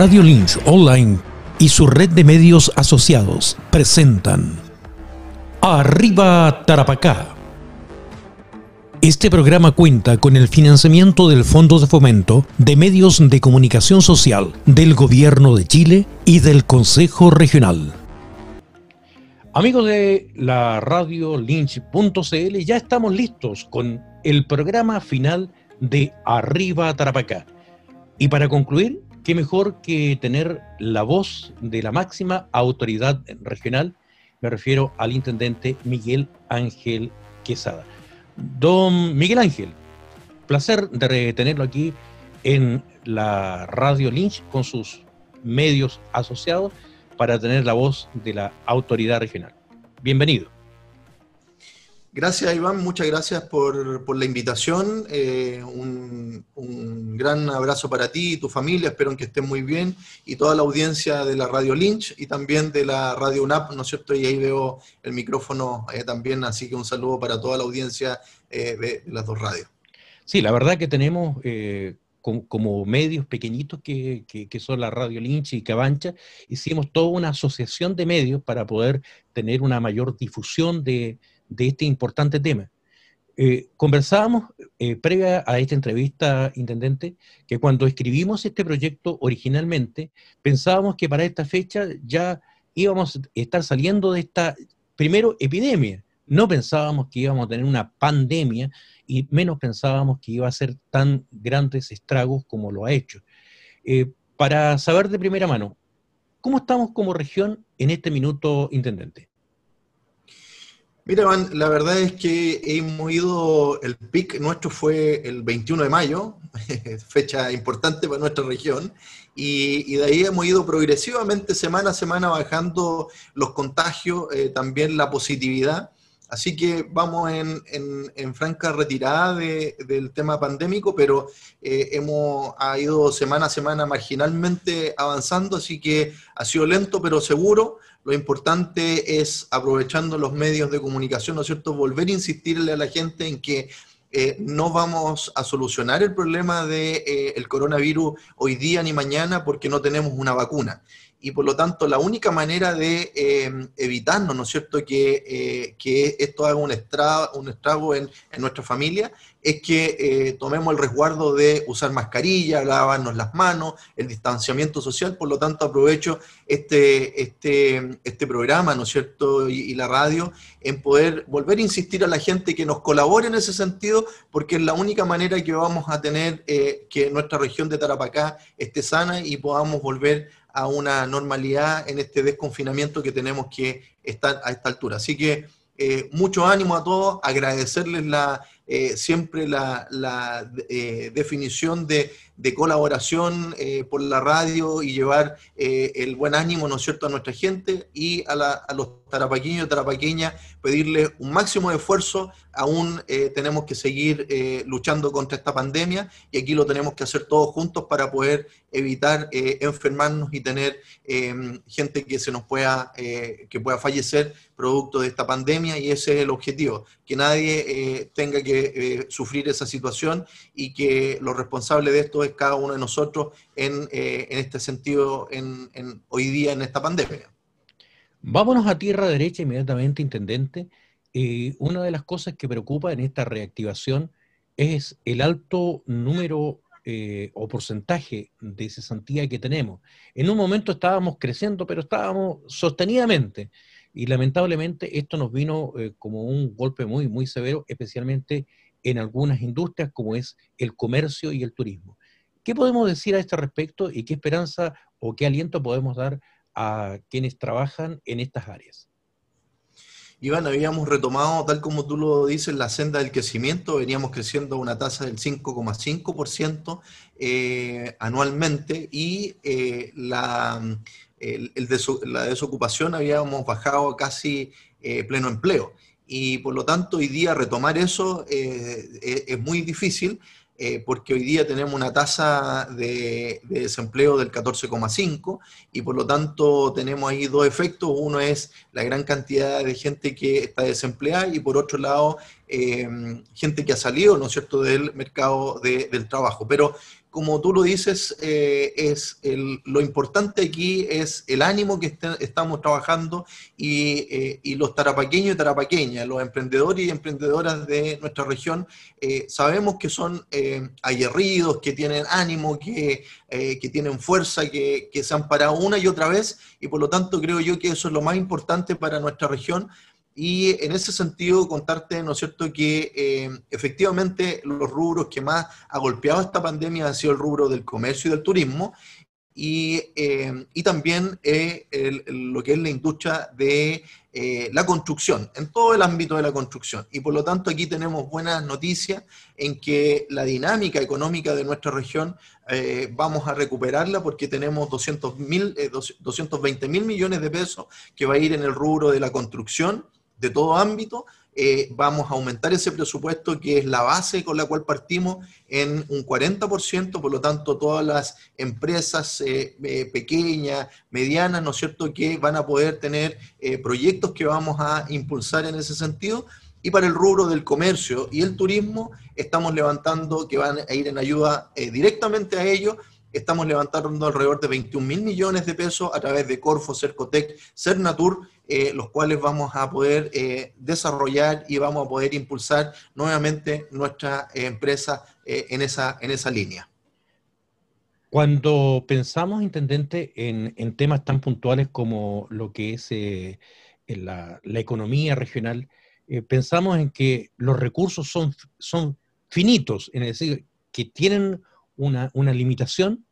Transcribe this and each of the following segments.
Radio Lynch Online y su red de medios asociados presentan Arriba Tarapacá. Este programa cuenta con el financiamiento del Fondo de Fomento de Medios de Comunicación Social del Gobierno de Chile y del Consejo Regional. Amigos de la radio Lynch.cl, ya estamos listos con el programa final de Arriba Tarapacá. Y para concluir, qué mejor que tener la voz de la máxima autoridad regional, me refiero al intendente Miguel Ángel Quesada. Don Miguel Ángel, placer de tenerlo aquí en la Radio Lynch con sus medios asociados para tener la voz de la autoridad regional. Bienvenido. Gracias, Iván. Muchas gracias por, la invitación. Eh, un, gran abrazo para ti y tu familia. Espero que estén muy bien. Y toda la audiencia de la Radio Lynch y también de la Radio UNAP, ¿no es cierto? Y ahí veo el micrófono eh, también. Así que un saludo para toda la audiencia eh, de, las dos radios. Sí, la verdad que tenemos como, medios pequeñitos que, son la Radio Lynch y Cabancha, hicimos toda una asociación de medios para poder tener una mayor difusión de este importante tema. Eh, conversábamos eh, previa a esta entrevista, Intendente, que cuando escribimos este proyecto originalmente, pensábamos que para esta fecha ya íbamos a estar saliendo de esta, primero, epidemia. No pensábamos que íbamos a tener una pandemia y menos pensábamos que iba a ser tan grandes estragos como lo ha hecho. Eh, para saber de primera mano, ¿cómo estamos como región en este minuto, Intendente? Mira, Iván, la verdad es que hemos ido, el pic nuestro fue el 21 de mayo, fecha importante para nuestra región, y, de ahí hemos ido progresivamente semana a semana bajando los contagios, eh, también la positividad. Así que vamos en, franca retirada del tema pandémico, pero eh, hemos ha ido semana a semana marginalmente avanzando, así que ha sido lento pero seguro. Lo importante es, aprovechando los medios de comunicación, ¿no es cierto?, volver a insistirle a la gente en que eh, no vamos a solucionar el problema del de, eh, coronavirus hoy día ni mañana porque no tenemos una vacuna y por lo tanto la única manera de eh, evitarnos, ¿no es cierto?, que, eh, que esto haga un estrago, un estrago en, en, nuestra familia, es que eh, tomemos el resguardo de usar mascarilla, lavarnos las manos, el distanciamiento social, por lo tanto aprovecho este, este, este programa, ¿no es cierto?, y, y la radio, en poder volver a insistir a la gente que nos colabore en ese sentido, porque es la única manera que vamos a tener que nuestra región de Tarapacá esté sana y podamos volver a una normalidad en este desconfinamiento que tenemos que estar a esta altura. Así que eh, mucho ánimo a todos, agradecerles la, eh, siempre la, eh, definición de, colaboración por la radio y llevar el buen ánimo, ¿no es cierto?, a nuestra gente y a, a los tarapaqueños y tarapaqueñas pedirle un máximo de esfuerzo. Aún tenemos que seguir luchando contra esta pandemia y aquí lo tenemos que hacer todos juntos para poder evitar enfermarnos y tener gente que se nos pueda, que pueda fallecer producto de esta pandemia y ese es el objetivo, que nadie tenga que eh, sufrir esa situación y que lo responsable de esto es cada uno de nosotros en, eh, en este sentido en, hoy día en esta pandemia. Vámonos a tierra derecha inmediatamente, Intendente. Eh, una de las cosas que preocupa en esta reactivación es el alto número o porcentaje de cesantía que tenemos. En un momento estábamos creciendo, pero estábamos sostenidamente. Y lamentablemente esto nos vino eh, como un golpe muy, muy severo, especialmente en algunas industrias como es el comercio y el turismo. ¿Qué podemos decir a este respecto y qué esperanza o qué aliento podemos dar a quienes trabajan en estas áreas? Iván, habíamos retomado, tal como tú lo dices, la senda del crecimiento, veníamos creciendo a una tasa del 5,5% eh, anualmente y eh, la, la desocupación habíamos bajado casi eh, pleno empleo. Y por lo tanto, hoy día retomar eso eh, e, es muy difícil eh, porque hoy día tenemos una tasa de, desempleo del 14,5 y por lo tanto tenemos ahí dos efectos. Uno es la gran cantidad de gente que está desempleada y por otro lado, gente que ha salido, ¿no es cierto?, del mercado del trabajo. Pero como tú lo dices, eh, es lo importante aquí es el ánimo que este, estamos trabajando y, los tarapaqueños y tarapaqueñas, los emprendedores y emprendedoras de nuestra región, sabemos que son aguerridos, que tienen ánimo, que, que tienen fuerza, que, que se han parado una y otra vez y por lo tanto creo yo que eso es lo más importante para nuestra región y en ese sentido, contarte, ¿no es cierto?, que eh, efectivamente los rubros que más ha golpeado esta pandemia han sido el rubro del comercio y del turismo, y, eh, y también eh, lo que es la industria de la construcción, en todo el ámbito de la construcción. Y por lo tanto aquí tenemos buenas noticias en que la dinámica económica de nuestra región vamos a recuperarla porque tenemos 200 220 mil millones de pesos que va a ir en el rubro de la construcción de todo ámbito, eh, vamos a aumentar ese presupuesto que es la base con la cual partimos en un 40%, por lo tanto todas las empresas eh, eh, pequeñas, medianas, ¿no es cierto?, que van a poder tener proyectos que vamos a impulsar en ese sentido. Y para el rubro del comercio y el turismo, estamos levantando que van a ir en ayuda directamente a ellos estamos levantando alrededor de 21 mil millones de pesos a través de Corfo, Cercotec, Cernatur, eh, los cuales vamos a poder eh, desarrollar y vamos a poder impulsar nuevamente nuestra empresa eh, en, esa, en esa línea. Cuando pensamos, intendente, en, temas tan puntuales como lo que es la, economía regional, pensamos en que los recursos son, son finitos, es decir, que tienen una, limitación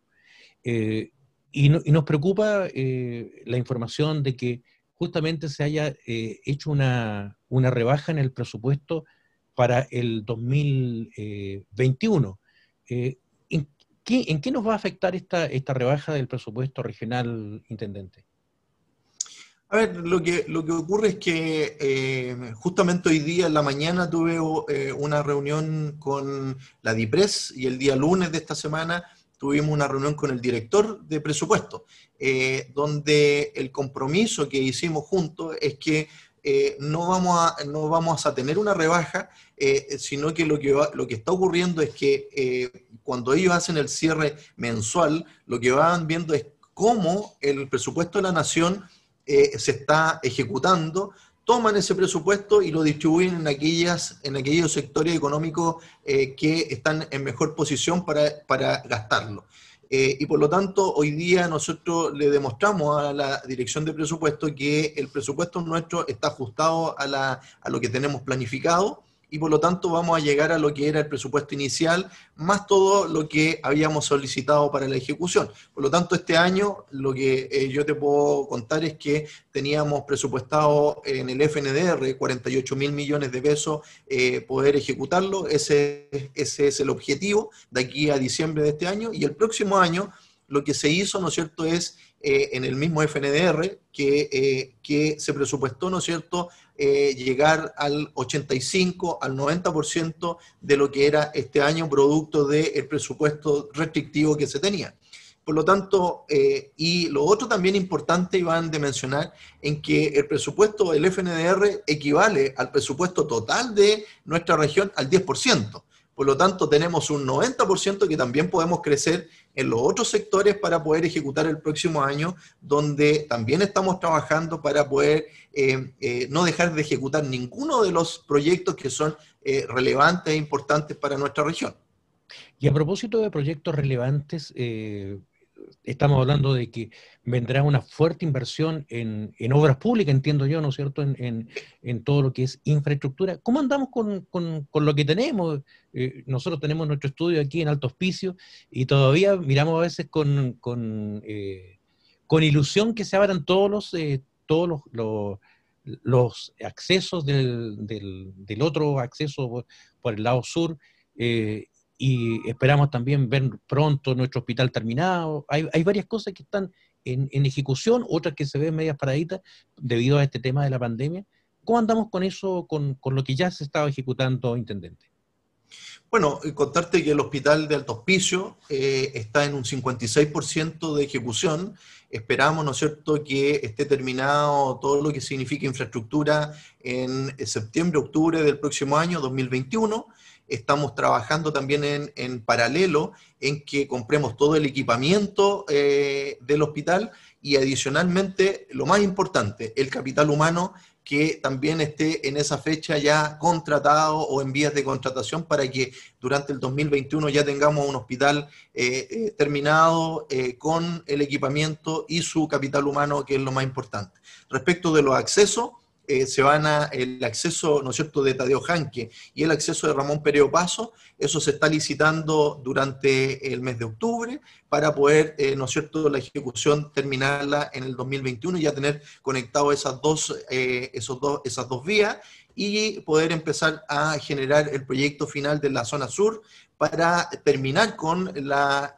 y, y, nos preocupa la información de que justamente se haya eh, hecho una, rebaja en el presupuesto para el 2021. Eh, ¿en, qué, nos va a afectar esta, esta rebaja del presupuesto regional, intendente? A ver, lo que, lo que ocurre es que eh, justamente hoy día en la mañana tuve una reunión con la DIPRES y el día lunes de esta semana tuvimos una reunión con el director de presupuesto, eh, donde el compromiso que hicimos juntos es que eh, no, vamos a, no vamos a tener una rebaja, eh, sino que lo, que lo que está ocurriendo es que cuando ellos hacen el cierre mensual, lo que van viendo es cómo el presupuesto de la nación se está ejecutando toman ese presupuesto y lo distribuyen en, aquellas, en aquellos sectores económicos eh, que están en mejor posición para, para gastarlo. Eh, y por lo tanto, hoy día nosotros le demostramos a la dirección de presupuesto que el presupuesto nuestro está ajustado a, la, a lo que tenemos planificado y por lo tanto vamos a llegar a lo que era el presupuesto inicial, más todo lo que habíamos solicitado para la ejecución. Por lo tanto, este año lo que eh, yo te puedo contar es que teníamos presupuestado en el FNDR 48 mil millones de pesos eh, poder ejecutarlo, ese, ese es el objetivo de aquí a diciembre de este año y el próximo año lo que se hizo, ¿no es cierto?, es eh, en el mismo FNDR que, que se presupuestó, ¿no es cierto?, eh, llegar al 85, al 90% de lo que era este año producto del presupuesto restrictivo que se tenía. Por lo tanto, eh, y lo otro también importante, Iván, de mencionar, en que el presupuesto del FNDR equivale al presupuesto total de nuestra región al 10%. Por lo tanto, tenemos un 90% que también podemos crecer en los otros sectores para poder ejecutar el próximo año, donde también estamos trabajando para poder eh, eh, no dejar de ejecutar ninguno de los proyectos que son eh, relevantes e importantes para nuestra región. Y a propósito de proyectos relevantes, estamos hablando de que vendrá una fuerte inversión en, obras públicas, entiendo yo, ¿no es cierto?, en, todo lo que es infraestructura. ¿Cómo andamos con, lo que tenemos? Eh, nosotros tenemos nuestro estudio aquí en Alto Hospicio y todavía miramos a veces con, con, eh, ilusión que se abran todos los, eh, todos los, los, accesos del, del, otro acceso por, el lado sur y esperamos también ver pronto nuestro hospital terminado. Hay, hay varias cosas que están en, en, ejecución, otras que se ven medias paraditas debido a este tema de la pandemia. ¿Cómo andamos con eso, con, con lo que ya se estaba ejecutando, Intendente? Bueno, contarte que el hospital de Alto Hospicio eh, está en un 56% de ejecución. Esperamos, ¿no es cierto?, que esté terminado todo lo que significa infraestructura en septiembre, octubre del próximo año, 2021. Estamos trabajando también en, paralelo en que compremos todo el equipamiento eh, del hospital y adicionalmente, lo más importante, el capital humano que también esté en esa fecha ya contratado o en vías de contratación para que durante el 2021 ya tengamos un hospital eh, eh, terminado con el equipamiento y su capital humano, que es lo más importante. Respecto de los accesos, eh, se van a el acceso, ¿no es cierto?, de Tadeo Janque y el acceso de Ramón Pereo Paso, eso se está licitando durante el mes de octubre para poder, eh, ¿no es cierto?, la ejecución terminarla en el 2021 y ya tener conectado esas dos, eh, esos dos, esas dos vías y poder empezar a generar el proyecto final de la zona sur para terminar con la,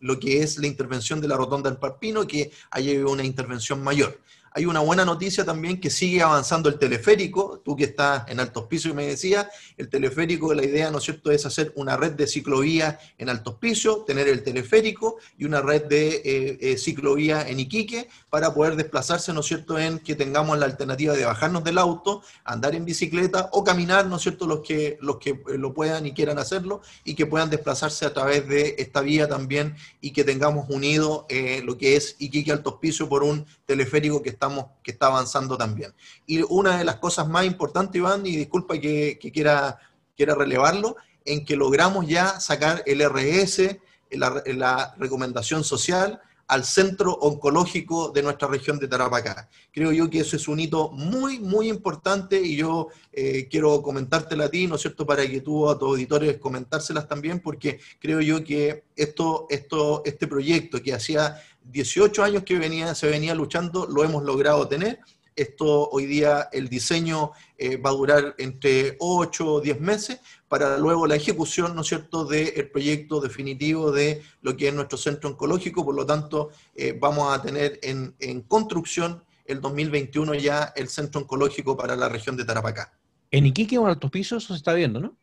lo que es la intervención de la rotonda del Parpino, que haya una intervención mayor. Hay una buena noticia también que sigue avanzando el teleférico. Tú que estás en Altos Pisos y me decías, el teleférico, la idea, ¿no es cierto?, es hacer una red de ciclovía en Altos Pisos, tener el teleférico y una red de eh, eh, ciclovía en Iquique para poder desplazarse, ¿no es cierto?, en que tengamos la alternativa de bajarnos del auto, andar en bicicleta o caminar, ¿no es cierto?, los que, los que eh, lo puedan y quieran hacerlo y que puedan desplazarse a través de esta vía también y que tengamos unido lo que es Iquique Altos Pisos por un teleférico que está que está avanzando también. Y una de las cosas más importantes, Iván, y disculpa que, quiera, quiera relevarlo, en que logramos ya sacar el RS, la, la recomendación social, al centro oncológico de nuestra región de Tarapacá. Creo yo que eso es un hito muy, muy importante y yo eh, quiero comentártela a ti, ¿no es cierto?, para que tú a tus auditores comentárselas también, porque creo yo que esto, esto, este proyecto que hacía 18 años que venía, se venía luchando, lo hemos logrado tener. Esto hoy día, el diseño eh, va a durar entre 8 o 10 meses para luego la ejecución, ¿no es cierto?, del proyecto definitivo de lo que es nuestro centro oncológico. Por lo tanto, eh, vamos a tener en, construcción el 2021 ya el centro oncológico para la región de Tarapacá. En Iquique o en Altos Pisos eso se está viendo, ¿no?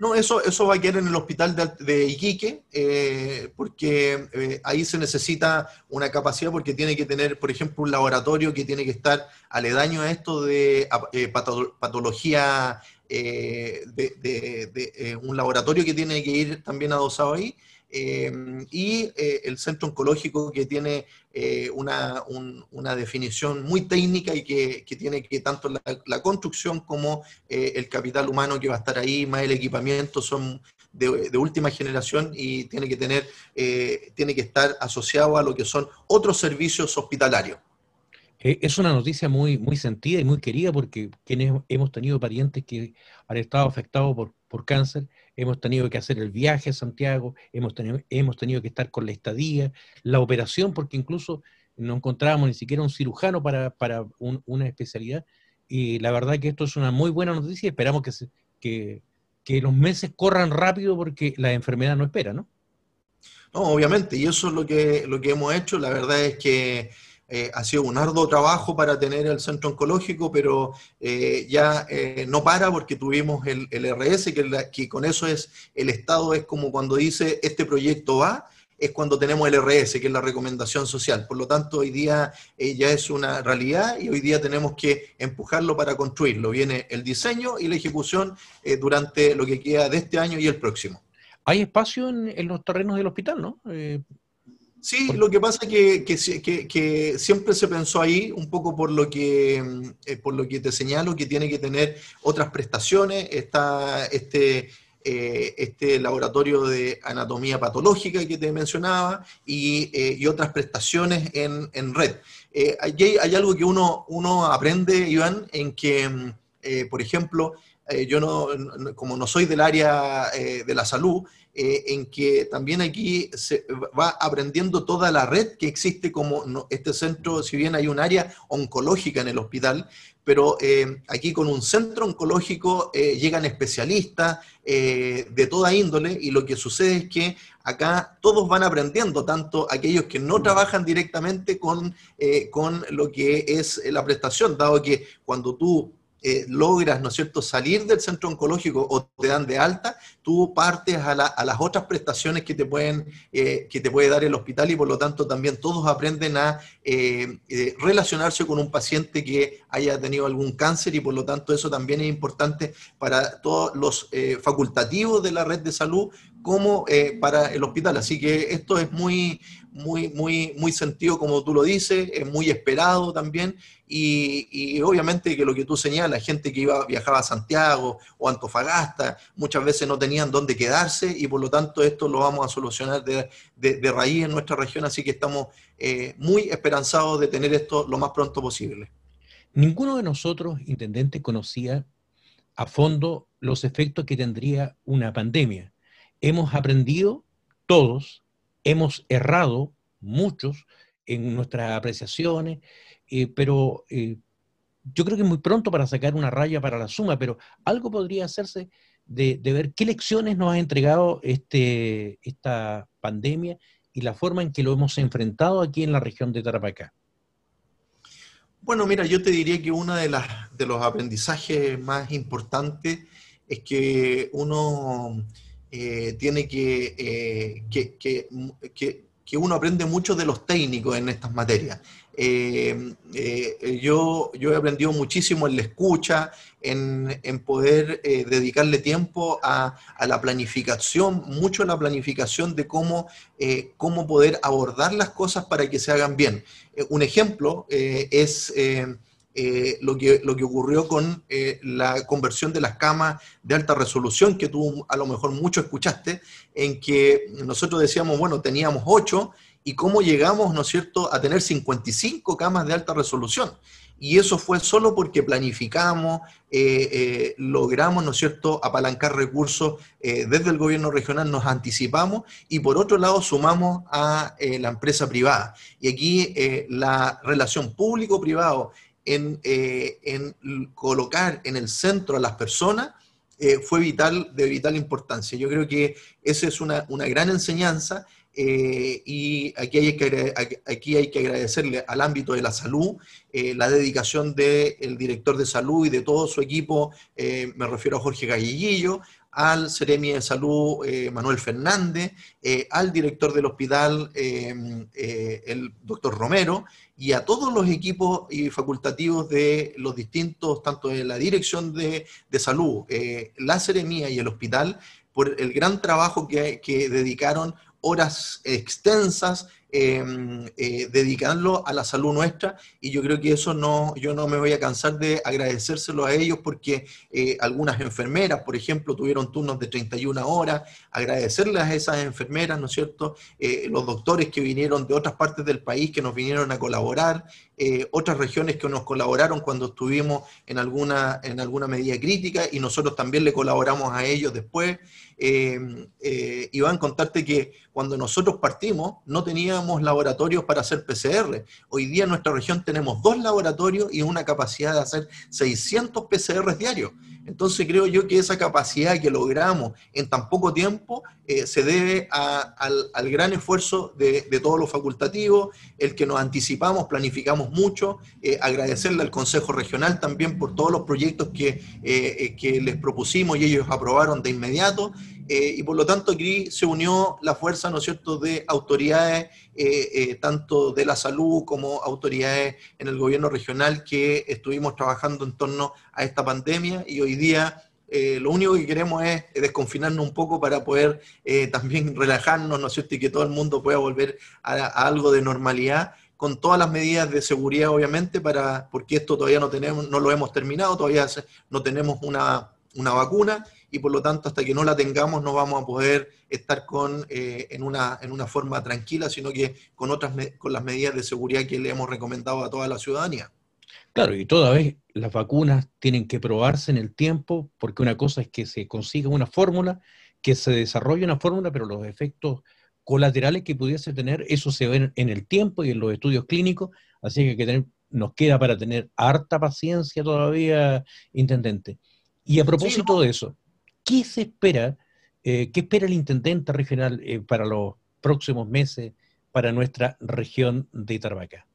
No, eso, eso va a quedar en el hospital de, Iquique, eh, porque eh, ahí se necesita una capacidad, porque tiene que tener, por ejemplo, un laboratorio que tiene que estar aledaño a esto de eh, patología, de, un laboratorio que tiene que ir también adosado ahí, Em, y eh, el centro oncológico que tiene eh, una, una, definición muy técnica y que, que tiene que tanto la, construcción como eh, el capital humano que va a estar ahí, más el equipamiento, son de, última generación y tiene que tener, tiene que estar asociado a lo que son otros servicios hospitalarios. Es una noticia muy, muy sentida y muy querida porque quienes hemos tenido parientes que han estado afectados por, por cáncer hemos tenido que hacer el viaje a Santiago, hemos tenido, hemos tenido que estar con la estadía, la operación, porque incluso no encontrábamos ni siquiera un cirujano para, una especialidad. Y la verdad que esto es una muy buena noticia y esperamos que, que, que los meses corran rápido porque la enfermedad no espera, ¿no? No, obviamente, y eso es lo que, lo que hemos hecho. La verdad es que eh, ha sido un arduo trabajo para tener el centro oncológico, pero eh, ya eh, no para porque tuvimos el, RS, que, que, con eso es el Estado, es como cuando dice este proyecto va, es cuando tenemos el RS, que es la recomendación social. Por lo tanto, hoy día ya es una realidad y hoy día tenemos que empujarlo para construirlo. Viene el diseño y la ejecución durante lo que queda de este año y el próximo. Hay espacio en, los terrenos del hospital, ¿no? Sí, lo que pasa es que, que, siempre se pensó ahí, un poco por lo, que, eh, por lo que te señalo, que tiene que tener otras prestaciones. Está este, eh, este laboratorio de anatomía patológica que te mencionaba y, eh, otras prestaciones en, en red. Hay, hay, algo que uno, uno aprende, Iván, en que, por ejemplo, yo no, como no soy del área de la salud, eh, en que también aquí se va aprendiendo toda la red que existe como este centro, si bien hay un área oncológica en el hospital, pero eh, aquí con un centro oncológico eh, llegan especialistas de toda índole y lo que sucede es que acá todos van aprendiendo, tanto aquellos que no trabajan directamente con, con lo que es la prestación, dado que cuando tú logras, ¿no es cierto?, salir del centro oncológico o te dan de alta, tú partes a, las otras prestaciones que te, pueden, eh, que te puede dar el hospital y por lo tanto también todos aprenden a eh, eh, relacionarse con un paciente que haya tenido algún cáncer y por lo tanto eso también es importante para todos los facultativos de la red de salud como para el hospital. Así que esto es muy, muy, muy, muy sentido como tú lo dices, es muy esperado también y, obviamente que lo que tú señalas, gente que iba, viajaba a Santiago o Antofagasta, muchas veces no tenían dónde quedarse y por lo tanto esto lo vamos a solucionar de, de, raíz en nuestra región, así que estamos eh, muy esperanzados de tener esto lo más pronto posible. Ninguno de nosotros, intendente, conocía a fondo los efectos que tendría una pandemia. Hemos aprendido todos, hemos errado muchos en nuestras apreciaciones, eh, pero eh, yo creo que es muy pronto para sacar una raya para la suma, pero algo podría hacerse de, ver qué lecciones nos ha entregado este, esta pandemia y la forma en que lo hemos enfrentado aquí en la región de Tarapacá. Bueno, mira, yo te diría que uno de, de los aprendizajes más importantes es que uno eh, tiene que, que, que, que, uno aprende mucho de los técnicos en estas materias. Eh, eh, yo, yo he aprendido muchísimo en la escucha, en, poder eh, dedicarle tiempo a, la planificación, mucho a la planificación de cómo, cómo poder abordar las cosas para que se hagan bien. un ejemplo es... lo, que, lo que ocurrió con la conversión de las camas de alta resolución, que tú a lo mejor mucho escuchaste, en que nosotros decíamos, bueno, teníamos ocho y cómo llegamos, ¿no es cierto?, a tener 55 camas de alta resolución. Y eso fue solo porque planificamos, eh, eh, logramos, ¿no es cierto?, apalancar recursos eh, desde el gobierno regional, nos anticipamos y por otro lado sumamos a la empresa privada. Y aquí la relación público-privado en, en, colocar en el centro a las personas fue vital, de vital importancia. Yo creo que esa es una, una gran enseñanza eh, y aquí hay, que, aquí hay que agradecerle al ámbito de la salud eh, la dedicación del director de salud y de todo su equipo, eh, me refiero a Jorge Galliguillo, al Seremi de Salud Manuel Fernández, al director del hospital, el doctor Romero, y a todos los equipos y facultativos de los distintos, tanto de la dirección de, de salud, la Seremía y el hospital, por el gran trabajo que, que dedicaron horas extensas Em, eh, dedicarlo a la salud nuestra y yo creo que eso no, yo no me voy a cansar de agradecérselo a ellos porque eh, algunas enfermeras, por ejemplo, tuvieron turnos de 31 horas, agradecerles a esas enfermeras, ¿no es cierto? Eh, los doctores que vinieron de otras partes del país que nos vinieron a colaborar, otras regiones que nos colaboraron cuando estuvimos en alguna, en alguna medida crítica y nosotros también le colaboramos a ellos después. Y van a contarte que cuando nosotros partimos no teníamos laboratorios para hacer PCR. Hoy día en nuestra región tenemos dos laboratorios y una capacidad de hacer 600 PCR diarios. Entonces creo yo que esa capacidad que logramos en tan poco tiempo eh, se debe al, gran esfuerzo de, todos los facultativos, el que nos anticipamos, planificamos mucho, eh, agradecerle al Consejo Regional también por todos los proyectos que, eh, que les propusimos y ellos aprobaron de inmediato. Y por lo tanto aquí se unió la fuerza, ¿no es cierto?, de autoridades, tanto de la salud como autoridades en el gobierno regional que estuvimos trabajando en torno a esta pandemia y hoy día eh, lo único que queremos es desconfinarnos un poco para poder eh, también relajarnos, ¿no es cierto? Y que todo el mundo pueda volver a, algo de normalidad con todas las medidas de seguridad, obviamente, para, porque esto todavía no tenemos, no lo hemos terminado, todavía no tenemos una, vacuna y por lo tanto hasta que no la tengamos no vamos a poder estar con, eh, en, una, en una forma tranquila, sino que con, otras, con las medidas de seguridad que le hemos recomendado a toda la ciudadanía. Claro, y toda vez las vacunas tienen que probarse en el tiempo, porque una cosa es que se consiga una fórmula, que se desarrolle una fórmula, pero los efectos colaterales que pudiese tener, eso se ve en el tiempo y en los estudios clínicos, así que, nos queda para tener harta paciencia todavía, intendente. Y a propósito de eso, ¿qué se espera, eh, qué espera el intendente regional eh, para los próximos meses para nuestra región de Tarbaca?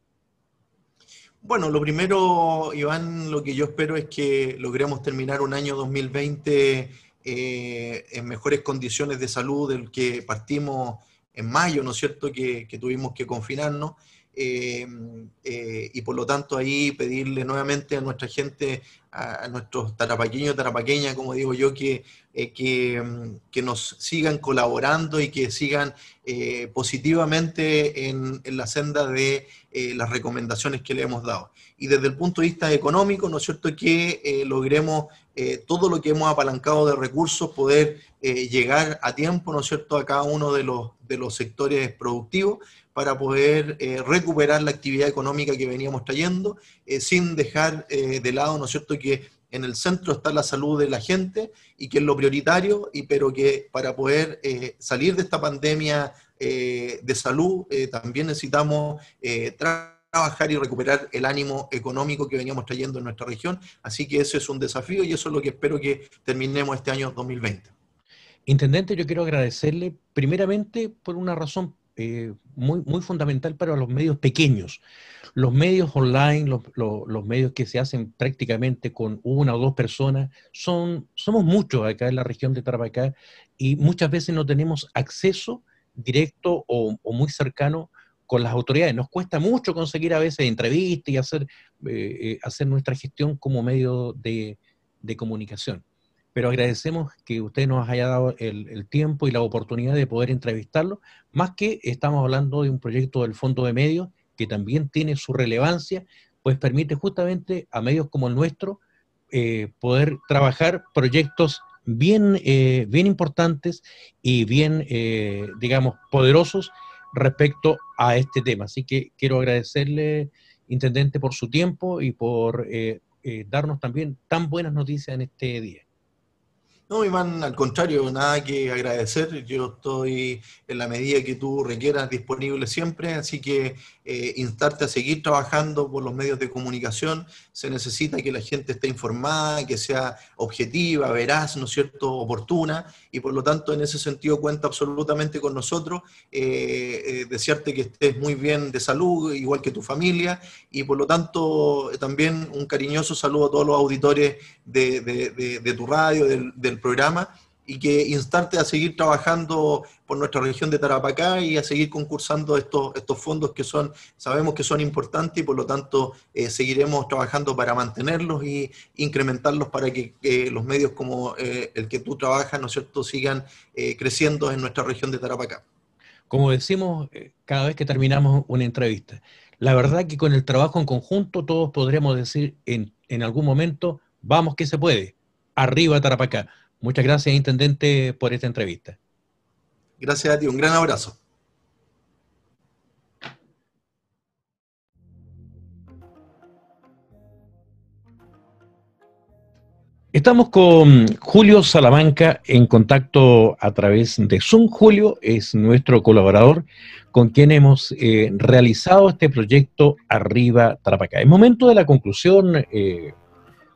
Bueno, lo primero, Iván, lo que yo espero es que logremos terminar un año 2020 en mejores condiciones de salud del que partimos en mayo, ¿no es cierto?, que, tuvimos que confinarnos. Eh, eh, y por lo tanto ahí pedirle nuevamente a nuestra gente, a, nuestros tarapaqueños, tarapaqueñas, como digo yo, que, eh, que, nos sigan colaborando y que sigan positivamente en, en, la senda de las recomendaciones que le hemos dado. Y desde el punto de vista económico, ¿no es cierto?, que logremos todo lo que hemos apalancado de recursos, poder llegar a tiempo, ¿no es cierto?, a cada uno de los, de los sectores productivos para poder eh, recuperar la actividad económica que veníamos trayendo, eh, sin dejar eh, de lado, ¿no es cierto?, que en el centro está la salud de la gente y que es lo prioritario, y, pero que para poder salir de esta pandemia de salud también necesitamos trabajar y recuperar el ánimo económico que veníamos trayendo en nuestra región. Así que ese es un desafío y eso es lo que espero que terminemos este año 2020. Intendente, yo quiero agradecerle primeramente por una razón eh, muy, muy fundamental para los medios pequeños. Los medios online, los, medios que se hacen prácticamente con una o dos personas, son, somos muchos acá en la región de Tarapacá y muchas veces no tenemos acceso directo o, muy cercano con las autoridades. Nos cuesta mucho conseguir a veces entrevistas y hacer, eh, eh, hacer nuestra gestión como medio de, comunicación pero agradecemos que usted nos haya dado el, tiempo y la oportunidad de poder entrevistarlo, más que estamos hablando de un proyecto del Fondo de Medios que también tiene su relevancia, pues permite justamente a medios como el nuestro eh, poder trabajar proyectos bien, eh, bien importantes y bien, eh, digamos, poderosos respecto a este tema. Así que quiero agradecerle, Intendente, por su tiempo y por darnos también tan buenas noticias en este día. No, Iván, al contrario, nada que agradecer. Yo estoy en la medida que tú requieras disponible siempre, así que eh, instarte a seguir trabajando por los medios de comunicación. Se necesita que la gente esté informada, que sea objetiva, veraz, ¿no es cierto?, oportuna, y por lo tanto en ese sentido cuenta absolutamente con nosotros. Eh, eh, desearte que estés muy bien de salud, igual que tu familia, y por lo tanto también un cariñoso saludo a todos los auditores de, tu radio, del programa y que instarte a seguir trabajando por nuestra región de Tarapacá y a seguir concursando estos, estos fondos que son, sabemos que son importantes y por lo tanto eh, seguiremos trabajando para mantenerlos y incrementarlos para que los medios como eh, el que tú trabajas, ¿no cierto?, sigan eh, creciendo en nuestra región de Tarapacá. Como decimos cada vez que terminamos una entrevista, la verdad que con el trabajo en conjunto todos podremos decir en, en algún momento, vamos que se puede, arriba Tarapacá Muchas gracias, Intendente, por esta entrevista. Gracias a ti, un gran abrazo. Estamos con Julio Salamanca en contacto a través de Zoom. Julio es nuestro colaborador con quien hemos eh, realizado este proyecto Arriba Tarapacá. Es momento de la conclusión, eh,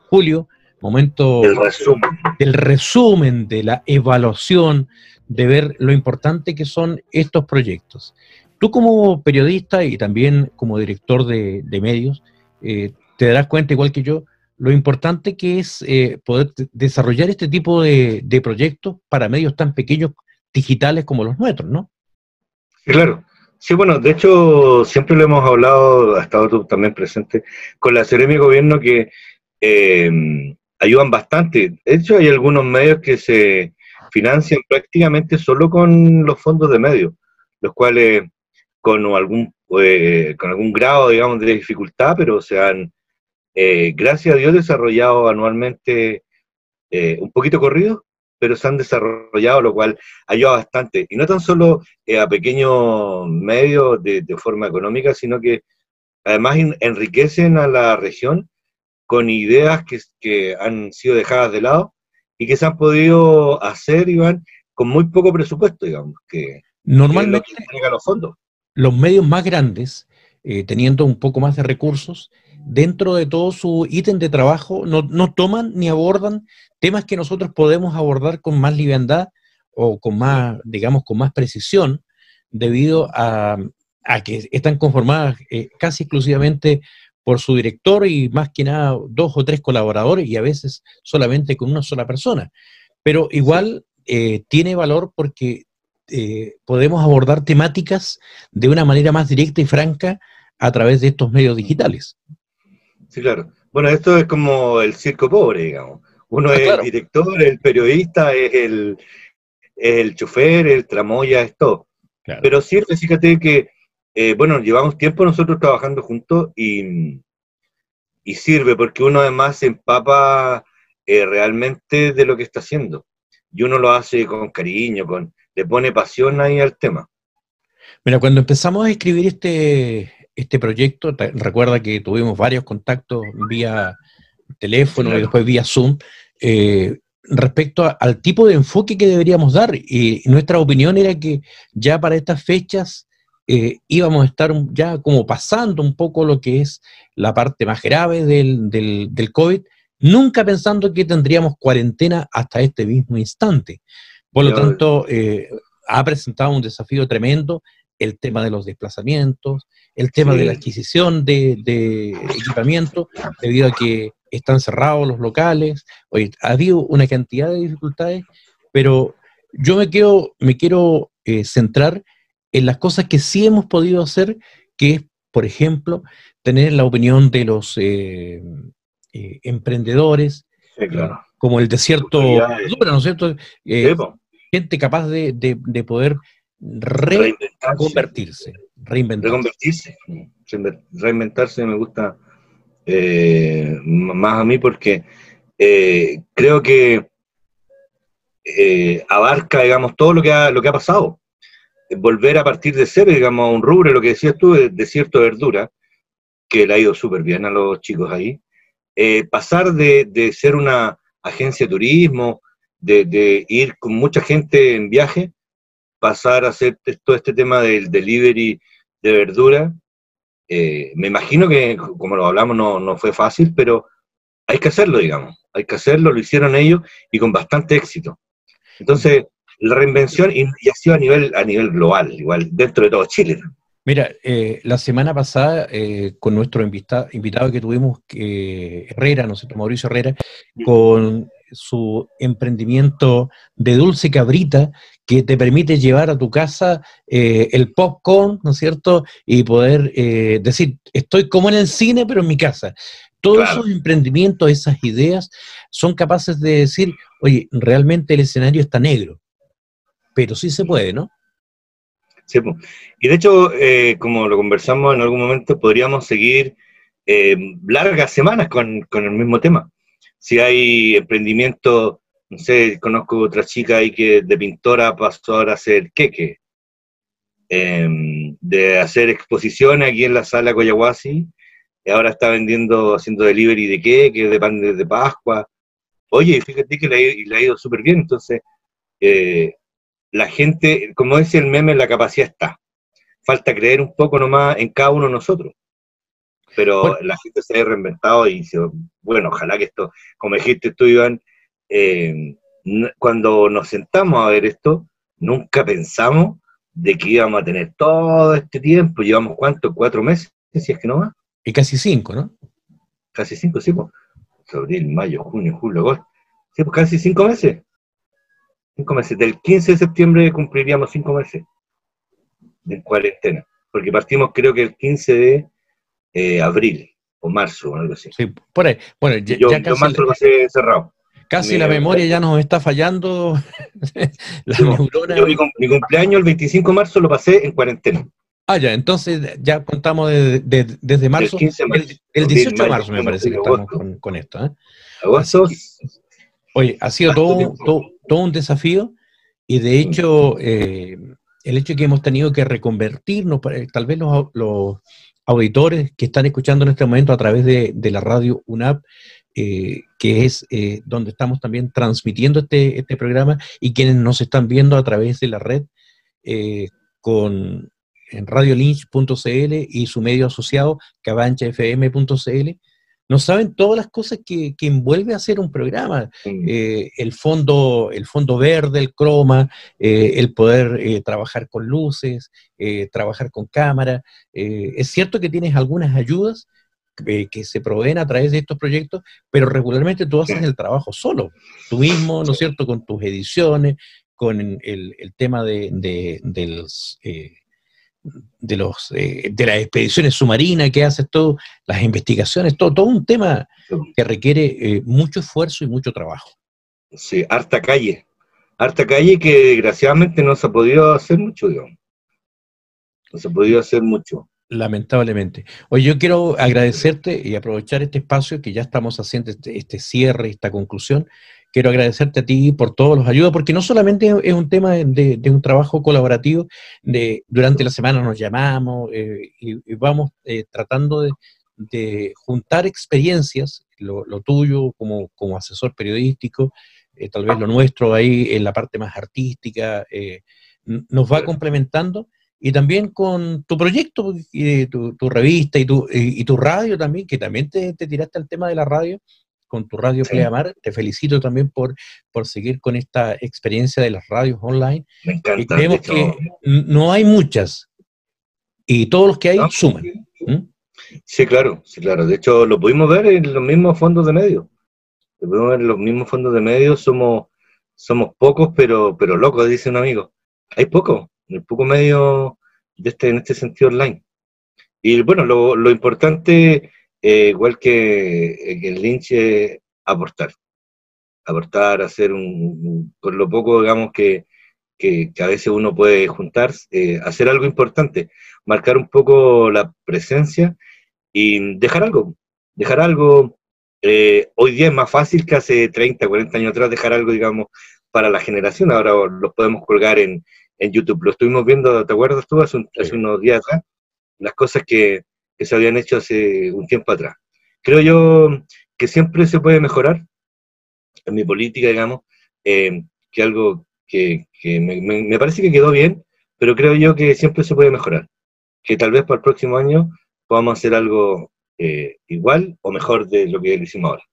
Julio, momento del resumen. del resumen, de la evaluación, de ver lo importante que son estos proyectos. Tú como periodista y también como director de, medios, eh, te darás cuenta, igual que yo, lo importante que es eh, poder desarrollar este tipo de, proyectos para medios tan pequeños digitales como los nuestros, ¿no? Sí, claro. Sí, bueno, de hecho, siempre lo hemos hablado, ha estado tú también presente, con la Seremi Gobierno que eh, ayudan bastante. De hecho, hay algunos medios que se financian prácticamente solo con los fondos de medios, los cuales con algún, eh, con algún grado, digamos, de dificultad, pero se han, eh, gracias a Dios, desarrollado anualmente eh, un poquito corrido, pero se han desarrollado, lo cual ayuda bastante. Y no tan solo a pequeños medios de, de, forma económica, sino que además enriquecen a la región con ideas que, que, han sido dejadas de lado y que se han podido hacer, Iván, con muy poco presupuesto, digamos, que normalmente los fondos. Los medios más grandes, eh, teniendo un poco más de recursos, dentro de todo su ítem de trabajo, no, no, toman ni abordan temas que nosotros podemos abordar con más liviandad o con más, digamos, con más precisión, debido a, a que están conformadas eh, casi exclusivamente por su director y más que nada dos o tres colaboradores y a veces solamente con una sola persona. pero igual eh, tiene valor porque eh, podemos abordar temáticas de una manera más directa y franca a través de estos medios digitales. Sí, claro. Bueno, esto es como el circo pobre, digamos. Uno ah, es el director, el periodista, es el, el chofer, el tramoya, es todo. Pero cierto, fíjate que, eh, bueno, llevamos tiempo nosotros trabajando juntos y, y sirve porque uno además se empapa eh, realmente de lo que está haciendo. Y uno lo hace con cariño, con, le pone pasión ahí al tema. Mira, cuando empezamos a escribir este, este proyecto, recuerda que tuvimos varios contactos vía teléfono y después vía Zoom, eh, respecto al tipo de enfoque que deberíamos dar. Y nuestra opinión era que ya para estas fechas eh, íbamos a estar ya como pasando un poco lo que es la parte más grave del, del, COVID, nunca pensando que tendríamos cuarentena hasta este mismo instante. Por lo tanto, eh, ha presentado un desafío tremendo el tema de los desplazamientos, el tema de la adquisición de, de, equipamiento, debido a que están cerrados los locales. Oye, ha habido una cantidad de dificultades, pero yo me, quiero, me quiero eh, centrar en las cosas que sí hemos podido hacer, que es, por ejemplo, tener la opinión de los eh, eh, emprendedores, como el desierto ¿no es cierto? gente capaz de, de, poder reconvertirse, reinventarse. Reinventarse. Me gusta más a mí porque creo que abarca, digamos, todo lo que ha, lo que ha pasado volver a partir de cero, digamos, a un rubro, lo que decías tú, de, de verdura, que le ha ido súper bien a los chicos ahí, eh, pasar de, ser una agencia de turismo, de, ir con mucha gente en viaje, pasar a hacer todo este tema del delivery de verdura, eh, me imagino que, como lo hablamos, no, no fue fácil, pero hay que hacerlo, digamos, hay que hacerlo, lo hicieron ellos y con bastante éxito. Entonces, la reinvención y, ha sido a nivel, a nivel global, igual, dentro de todo Chile. Mira, eh, la semana pasada, eh, con nuestro invitado, invitado que tuvimos, eh, Herrera, ¿no sé, Mauricio Herrera, con su emprendimiento de dulce cabrita que te permite llevar a tu casa el popcorn, ¿no es cierto? Y poder decir, estoy como en el cine, pero en mi casa. Todos esos emprendimientos, esas ideas, son capaces de decir, oye, realmente el escenario está negro pero sí se puede, ¿no? Sí, y de hecho, eh, como lo conversamos en algún momento, podríamos seguir eh, largas semanas con, el mismo tema. Si hay emprendimiento, no sé, conozco otra chica ahí que de pintora pasó ahora a hacer queque, em, de hacer exposiciones aquí en la sala Coyahuasi, y ahora está vendiendo, haciendo delivery de queque, de pan de, Pascua. Oye, fíjate que le, le ha ido súper bien, entonces eh, la gente, como dice el meme, la capacidad está. Falta creer un poco nomás en cada uno de nosotros. Pero la gente se ha reinventado y dice, bueno, ojalá que esto, como dijiste tú, Iván, eh, cuando nos sentamos a ver esto, nunca pensamos de que íbamos a tener todo este tiempo. Llevamos cuánto, cuatro meses, si es que no más. Y casi cinco, ¿no? Casi cinco, sí, pues. Abril, mayo, junio, julio, agosto. Sí, pues casi cinco meses. Cinco meses. Del 15 de septiembre cumpliríamos cinco meses de cuarentena. Porque partimos creo que el 15 de eh, abril o marzo o algo así. Sí, por ahí. Bueno, ya, yo, casi marzo lo pasé cerrado. Casi la memoria ya nos está fallando. la Yo mi, cumpleaños el 25 de marzo lo pasé en cuarentena. Ah, ya, entonces ya contamos desde marzo. El, 18 de marzo me parece que estamos con, esto. ¿eh? Agosto. Oye, ha sido todo, todo, un desafío. Y de hecho eh, el hecho de que hemos tenido que reconvertirnos, tal vez los, auditores que están escuchando en este momento a través de, la radio UNAP, eh, que es eh, donde estamos también transmitiendo este, este, programa, y quienes nos están viendo a través de la red con en radiolynch.cl y su medio asociado, cabanchafm.cl, no saben todas las cosas que, envuelve hacer un programa. Eh, el, fondo, el fondo verde, el croma, eh, el poder eh, trabajar con luces, trabajar con cámara. es cierto que tienes algunas ayudas, eh, que se proveen a través de estos proyectos, pero regularmente tú haces el trabajo solo, tú mismo, ¿no es cierto?, con tus ediciones, con el, tema de, de, eh, de los eh, de las expediciones submarinas que haces todo, las investigaciones, todo, todo un tema que requiere mucho esfuerzo y mucho trabajo. Sí, harta calle, harta calle que desgraciadamente no se ha podido hacer mucho, digamos. No se ha podido hacer mucho. Lamentablemente. Oye, yo quiero agradecerte y aprovechar este espacio que ya estamos haciendo, este, este, cierre, esta conclusión. Quiero agradecerte a ti por todos los ayudas, porque no solamente es un tema de, un trabajo colaborativo, de durante la semana nos llamamos eh, y, vamos eh, tratando de, juntar experiencias, lo, tuyo como, como, asesor periodístico, eh, tal vez lo nuestro ahí en la parte más artística, nos va complementando y también con tu proyecto, y tu, revista y tu, y, tu radio también, que también te, tiraste al tema de la radio, con tu radio Pleamar. Te felicito también por, por seguir con esta experiencia de las radios online. Me encanta. Y creemos que no hay muchas, y todos los que hay suman. Sí, claro, sí, claro. De hecho, lo pudimos ver en los mismos fondos de medios. Lo pudimos ver en los mismos fondos de medios. Somos, somos pocos, pero, pero locos, dice un amigo. Hay pocos el poco medio de este, en este sentido online. Y bueno, lo, importante, eh, igual que, el Lynch, es aportar. Aportar, hacer un, por lo poco, digamos, que, que, a veces uno puede juntar, eh, hacer algo importante, marcar un poco la presencia y dejar algo, dejar algo. Eh, hoy día es más fácil que hace 30, 40 años atrás dejar algo, digamos, para la generación. Ahora lo podemos colgar en, en YouTube. Lo estuvimos viendo, ¿te acuerdas tú? Hace, unos días atrás, las cosas que, se habían hecho hace un tiempo atrás. Creo yo que siempre se puede mejorar en mi política, digamos, eh, que algo que, me, parece que quedó bien, pero creo yo que siempre se puede mejorar. Que tal vez para el próximo año podamos hacer algo eh, igual o mejor de lo que hicimos ahora.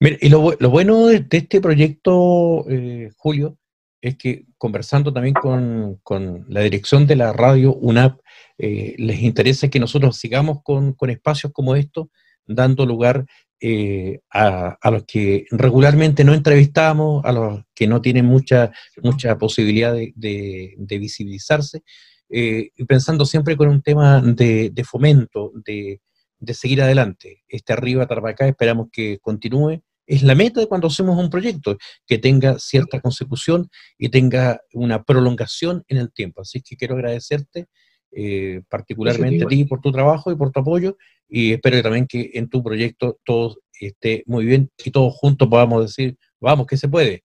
y lo, bueno de, este proyecto, eh, Julio, es que conversando también con, la dirección de la radio UNAP, eh, les interesa que nosotros sigamos con, espacios como estos, dando lugar eh, a, los que regularmente no entrevistamos, a los que no tienen mucha, mucha posibilidad de, visibilizarse, eh, y pensando siempre con un tema de, fomento, de, de, seguir adelante. Este arriba Tarapacá esperamos que continúe es la meta de cuando hacemos un proyecto, que tenga cierta consecución y tenga una prolongación en el tiempo. Así que quiero agradecerte eh, particularmente a ti por tu trabajo y por tu apoyo y espero también que en tu proyecto todo esté muy bien y todos juntos podamos decir, vamos, que se puede.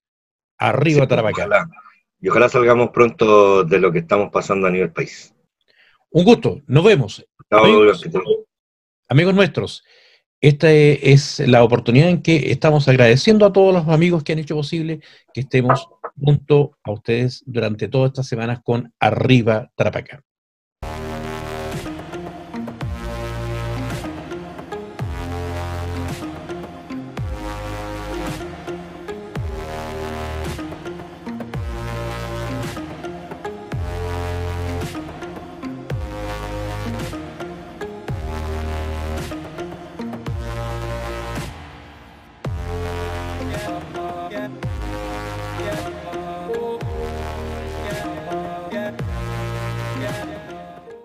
Arriba Tarapacá. Y ojalá salgamos pronto de lo que estamos pasando a nivel país. Un gusto, nos vemos. amigos nuestros. Esta es la oportunidad en que estamos agradeciendo a todos los amigos que han hecho posible que estemos junto a ustedes durante todas estas semanas con Arriba Tarapacá.